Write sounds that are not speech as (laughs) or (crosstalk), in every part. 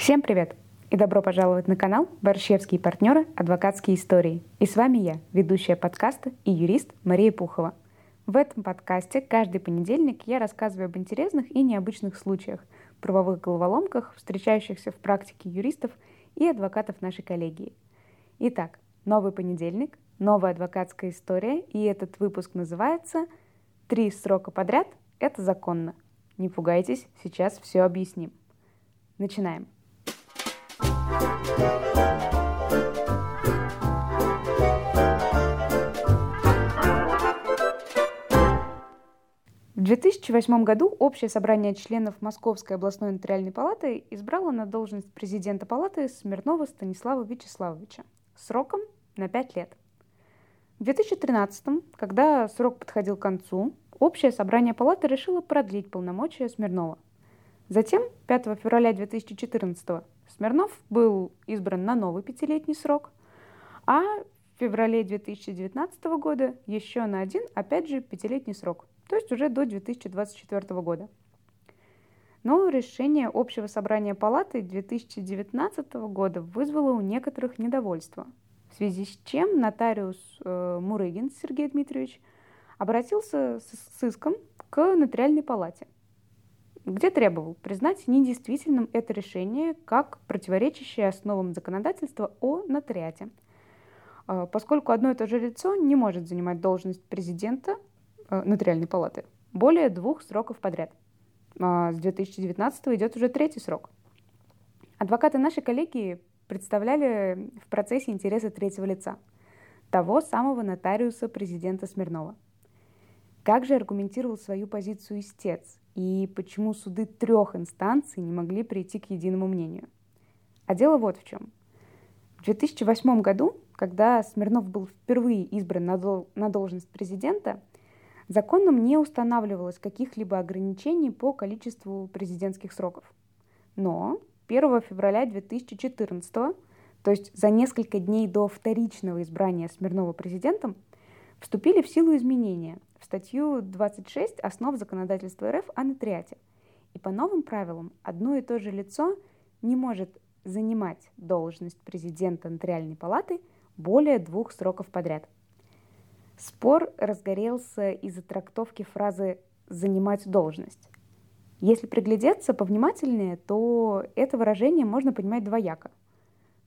Всем привет! И добро пожаловать на канал «Борщевские партнеры. Адвокатские истории». И с вами я, ведущая подкаста и юрист Мария Пухова. В этом подкасте каждый понедельник я рассказываю об интересных и необычных случаях, правовых головоломках, встречающихся в практике юристов и адвокатов нашей коллегии. Итак, новый понедельник, новая адвокатская история, и этот выпуск называется «Три срока подряд – это законно». Не пугайтесь, сейчас все объясним. Начинаем. В 2008 году Общее собрание членов Московской областной нотариальной палаты избрало на должность президента палаты Смирнова Станислава Вячеславовича сроком на 5 лет. В 2013, когда срок подходил к концу, Общее собрание палаты решило продлить полномочия Смирнова. Затем, 5 февраля 2014 Смирнов был избран на новый пятилетний срок, а в феврале 2019 года еще на один, опять же, пятилетний срок, то есть уже до 2024 года. Но решение Общего собрания палаты 2019 года вызвало у некоторых недовольство, в связи с чем нотариус э, Мурыгин Сергей Дмитриевич обратился с, с иском к нотариальной палате – где требовал признать недействительным это решение как противоречащее основам законодательства о нотариате, а, поскольку одно и то же лицо не может занимать должность президента а, нотариальной палаты более двух сроков подряд. А, с 2019 идет уже третий срок. Адвокаты нашей коллегии представляли в процессе интересы третьего лица, того самого нотариуса президента Смирнова. Как же аргументировал свою позицию истец, и почему суды трех инстанций не могли прийти к единому мнению. А дело вот в чем. В 2008 году, когда Смирнов был впервые избран на, дол- на должность президента, законом не устанавливалось каких-либо ограничений по количеству президентских сроков. Но 1 февраля 2014, то есть за несколько дней до вторичного избрания Смирнова президентом, вступили в силу изменения статью 26 «Основ законодательства РФ о нотариате». И по новым правилам одно и то же лицо не может занимать должность президента нотариальной палаты более двух сроков подряд. Спор разгорелся из-за трактовки фразы «занимать должность». Если приглядеться повнимательнее, то это выражение можно понимать двояко.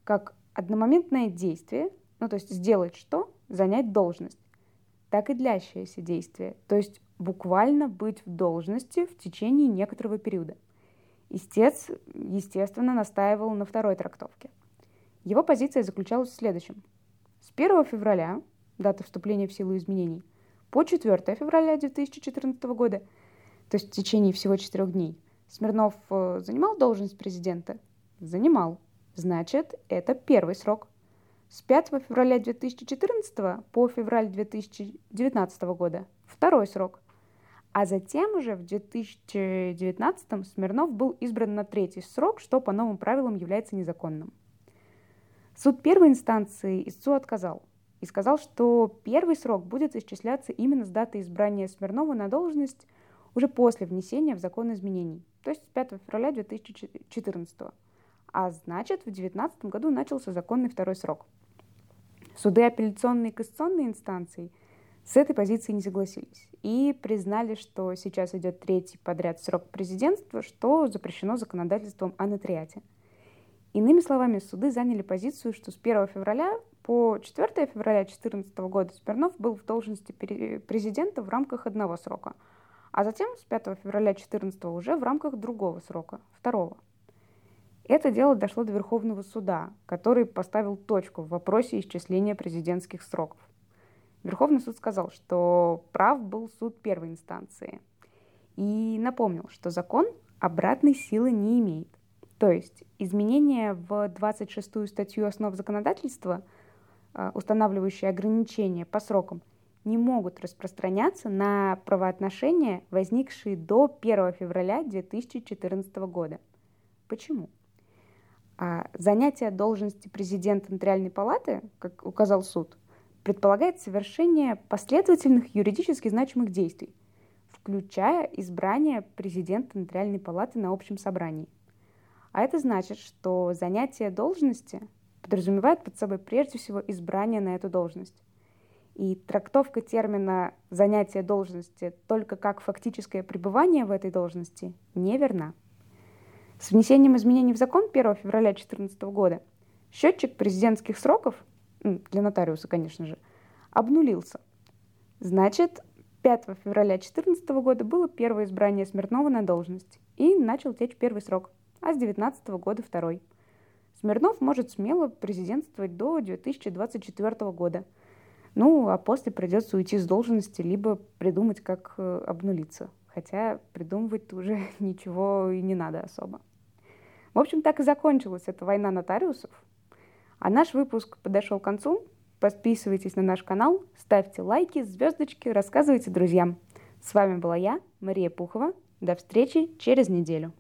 Как одномоментное действие, ну то есть сделать что, занять должность так и длящееся действие, то есть буквально быть в должности в течение некоторого периода. Истец, естественно, настаивал на второй трактовке. Его позиция заключалась в следующем. С 1 февраля, дата вступления в силу изменений, по 4 февраля 2014 года, то есть в течение всего четырех дней, Смирнов э, занимал должность президента? Занимал. Значит, это первый срок с 5 февраля 2014 по февраль 2019 года второй срок. А затем уже в 2019 Смирнов был избран на третий срок, что по новым правилам является незаконным. Суд первой инстанции истцу отказал и сказал, что первый срок будет исчисляться именно с даты избрания Смирнова на должность уже после внесения в закон изменений, то есть с 5 февраля 2014. А значит, в 2019 году начался законный второй срок – Суды апелляционной и кассационной инстанции с этой позицией не согласились и признали, что сейчас идет третий подряд срок президентства, что запрещено законодательством о нотариате. Иными словами, суды заняли позицию, что с 1 февраля по 4 февраля 2014 года Смирнов был в должности президента в рамках одного срока, а затем с 5 февраля 2014 уже в рамках другого срока, второго. Это дело дошло до Верховного суда, который поставил точку в вопросе исчисления президентских сроков. Верховный суд сказал, что прав был суд первой инстанции. И напомнил, что закон обратной силы не имеет. То есть изменения в 26-ю статью основ законодательства, а, устанавливающие ограничения по срокам, не могут распространяться на правоотношения, возникшие до 1 февраля 2014 года. Почему? А занятие должности президента Нотариальной палаты, как указал суд, предполагает совершение последовательных юридически значимых действий, включая избрание президента Нотариальной палаты на общем собрании. А это значит, что занятие должности подразумевает под собой прежде всего избрание на эту должность. И трактовка термина «занятие должности» только как фактическое пребывание в этой должности неверна. С внесением изменений в закон 1 февраля 2014 года счетчик президентских сроков, для нотариуса, конечно же, обнулился. Значит, 5 февраля 2014 года было первое избрание Смирнова на должность, и начал течь первый срок, а с 2019 года второй. Смирнов может смело президентствовать до 2024 года – ну, а после придется уйти с должности, либо придумать, как э, обнулиться. Хотя придумывать уже (laughs) ничего и не надо особо. В общем, так и закончилась эта война нотариусов. А наш выпуск подошел к концу. Подписывайтесь на наш канал, ставьте лайки, звездочки, рассказывайте друзьям. С вами была я, Мария Пухова. До встречи через неделю.